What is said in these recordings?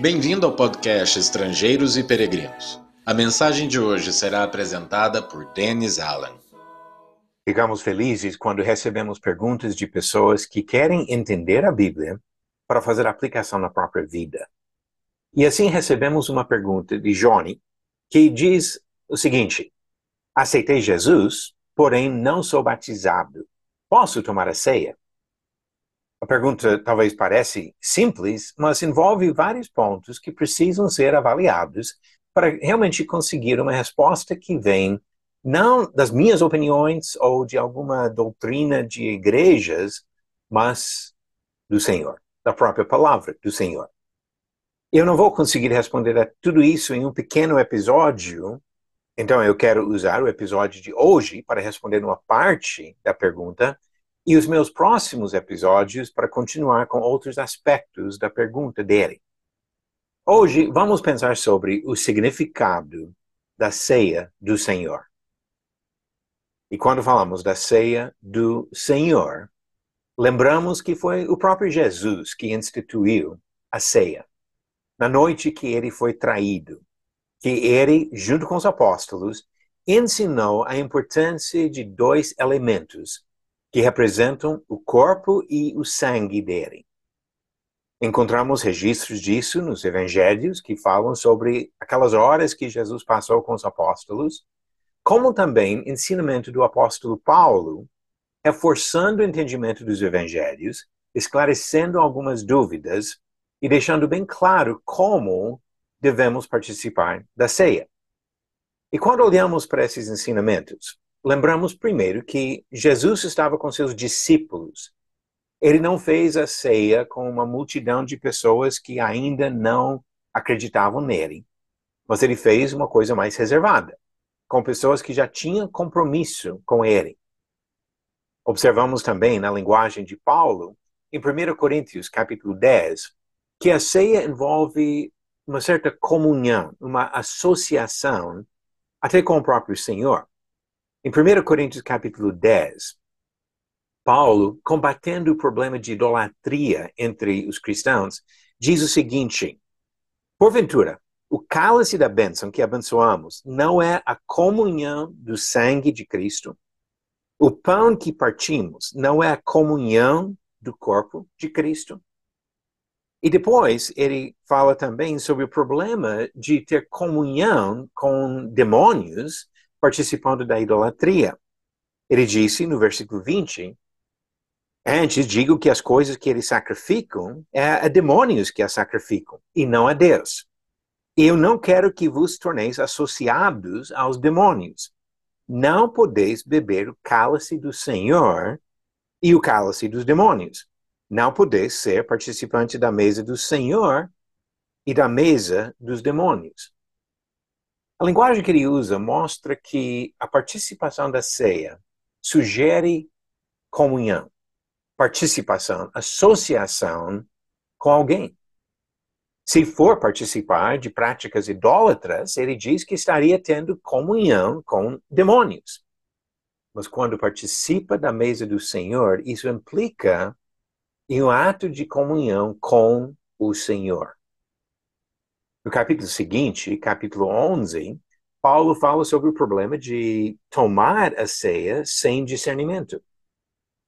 Bem-vindo ao podcast Estrangeiros e Peregrinos. A mensagem de hoje será apresentada por Dennis Allen. Ficamos felizes quando recebemos perguntas de pessoas que querem entender a Bíblia para fazer aplicação na própria vida. E assim recebemos uma pergunta de Johnny, que diz o seguinte: Aceitei Jesus, porém não sou batizado. Posso tomar a ceia? A pergunta talvez parece simples, mas envolve vários pontos que precisam ser avaliados para realmente conseguir uma resposta que vem não das minhas opiniões ou de alguma doutrina de igrejas, mas do Senhor, da própria palavra do Senhor. Eu não vou conseguir responder a tudo isso em um pequeno episódio, então eu quero usar o episódio de hoje para responder uma parte da pergunta e os meus próximos episódios para continuar com outros aspectos da pergunta dele. Hoje vamos pensar sobre o significado da ceia do Senhor. E quando falamos da ceia do Senhor, lembramos que foi o próprio Jesus que instituiu a ceia. Na noite que ele foi traído, que ele, junto com os apóstolos, ensinou a importância de dois elementos que representam o corpo e o sangue dele. Encontramos registros disso nos evangelhos que falam sobre aquelas horas que Jesus passou com os apóstolos, como também ensinamento do apóstolo Paulo, reforçando o entendimento dos evangelhos, esclarecendo algumas dúvidas e deixando bem claro como devemos participar da ceia. E quando olhamos para esses ensinamentos, lembramos primeiro que Jesus estava com seus discípulos. Ele não fez a ceia com uma multidão de pessoas que ainda não acreditavam nele, mas ele fez uma coisa mais reservada, com pessoas que já tinham compromisso com ele. Observamos também na linguagem de Paulo, em 1 Coríntios capítulo 10, que a ceia envolve uma certa comunhão, uma associação até com o próprio Senhor. Em 1 Coríntios capítulo 10, Paulo, combatendo o problema de idolatria entre os cristãos, diz o seguinte: Porventura, o cálice da bênção que abençoamos não é a comunhão do sangue de Cristo? O pão que partimos não é a comunhão do corpo de Cristo? E depois ele fala também sobre o problema de ter comunhão com demônios participando da idolatria. Ele disse no versículo 20: Antes digo que as coisas que eles sacrificam é a demônios que as sacrificam, e não a Deus. Eu não quero que vos torneis associados aos demônios. Não podeis beber o cálice do Senhor e o cálice dos demônios. Não podeis ser participante da mesa do Senhor e da mesa dos demônios. A linguagem que ele usa mostra que a participação da ceia sugere comunhão, participação, associação com alguém. Se for participar de práticas idólatras, ele diz que estaria tendo comunhão com demônios. Mas quando participa da mesa do Senhor, isso implica em um ato de comunhão com o Senhor. No capítulo seguinte, capítulo 11, Paulo fala sobre o problema de tomar a ceia sem discernimento.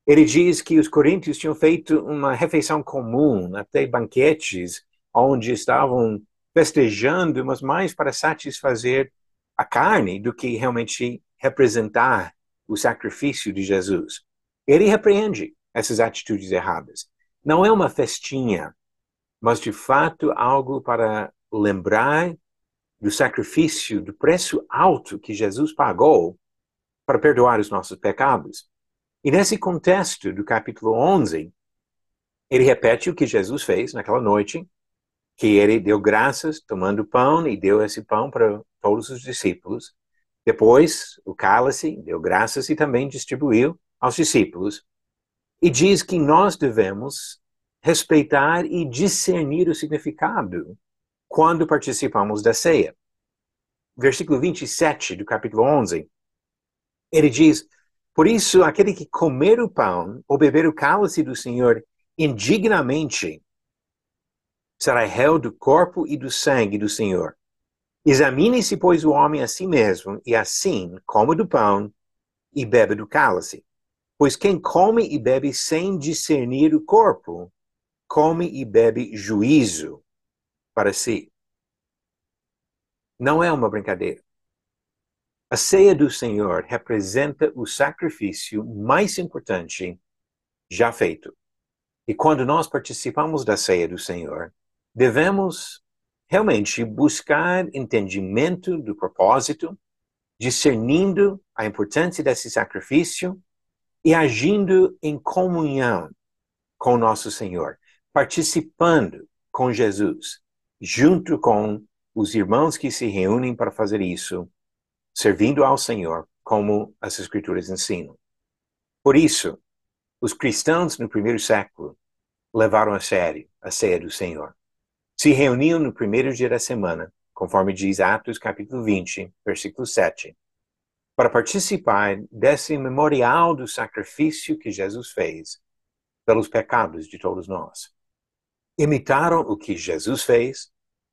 Ele diz que os coríntios tinham feito uma refeição comum, até banquetes, onde estavam festejando, mas mais para satisfazer a carne do que realmente representar o sacrifício de Jesus. Ele repreende essas atitudes erradas. Não é uma festinha, mas de fato algo para lembrar do sacrifício, do preço alto que Jesus pagou para perdoar os nossos pecados. E nesse contexto do capítulo 11, ele repete o que Jesus fez naquela noite, que ele deu graças tomando pão e deu esse pão para todos os discípulos. Depois, o cálice, deu graças e também distribuiu aos discípulos. E diz que nós devemos respeitar e discernir o significado quando participamos da ceia. Versículo 27 do capítulo 11, ele diz: Por isso, aquele que comer o pão ou beber o cálice do Senhor indignamente será réu do corpo e do sangue do Senhor. Examine-se, pois, o homem a si mesmo, e assim coma do pão e bebe do cálice. Pois quem come e bebe sem discernir o corpo, come e bebe juízo para si. Não é uma brincadeira. A ceia do Senhor representa o sacrifício mais importante já feito. E quando nós participamos da ceia do Senhor, devemos realmente buscar entendimento do propósito, discernindo a importância desse sacrifício e agindo em comunhão com nosso Senhor, participando com Jesus, junto com os irmãos que se reúnem para fazer isso servindo ao Senhor, como as Escrituras ensinam. Por isso, os cristãos no primeiro século levaram a sério a ceia do Senhor. Se reuniam no primeiro dia da semana, conforme diz Atos capítulo 20, versículo 7, para participar desse memorial do sacrifício que Jesus fez pelos pecados de todos nós. Imitaram o que Jesus fez,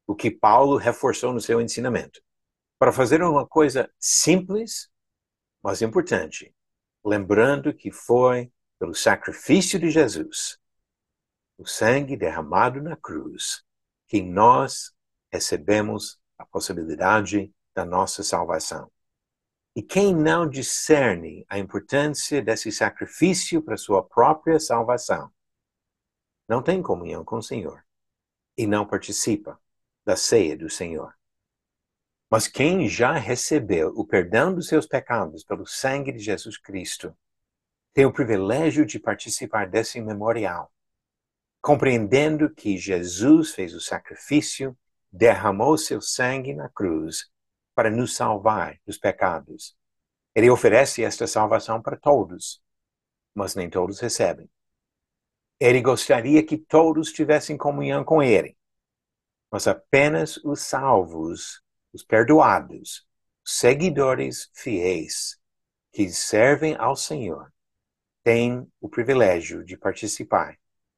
o que Paulo reforçou no seu ensinamento para fazer uma coisa simples, mas importante, lembrando que foi pelo sacrifício de Jesus, o sangue derramado na cruz, que nós recebemos a possibilidade da nossa salvação. E quem não discerne a importância desse sacrifício para sua própria salvação, não tem comunhão com o Senhor e não participa da ceia do Senhor. Mas quem já recebeu o perdão dos seus pecados pelo sangue de Jesus Cristo, tem o privilégio de participar desse memorial, compreendendo que Jesus fez o sacrifício, derramou seu sangue na cruz para nos salvar dos pecados. Ele oferece esta salvação para todos, mas nem todos recebem. Ele gostaria que todos tivessem comunhão com ele, mas apenas os salvos os perdoados, seguidores fiéis que servem ao Senhor, têm o privilégio de participar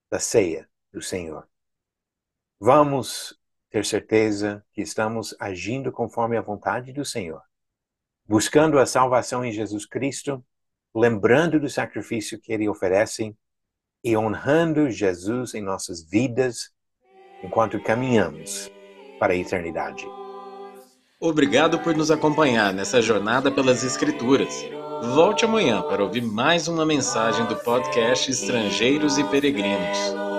da ceia do Senhor. Vamos ter certeza que estamos agindo conforme a vontade do Senhor, buscando a salvação em Jesus Cristo, lembrando do sacrifício que ele oferece e honrando Jesus em nossas vidas enquanto caminhamos para a eternidade. Obrigado por nos acompanhar nessa jornada pelas Escrituras. Volte amanhã para ouvir mais uma mensagem do podcast Estrangeiros e Peregrinos.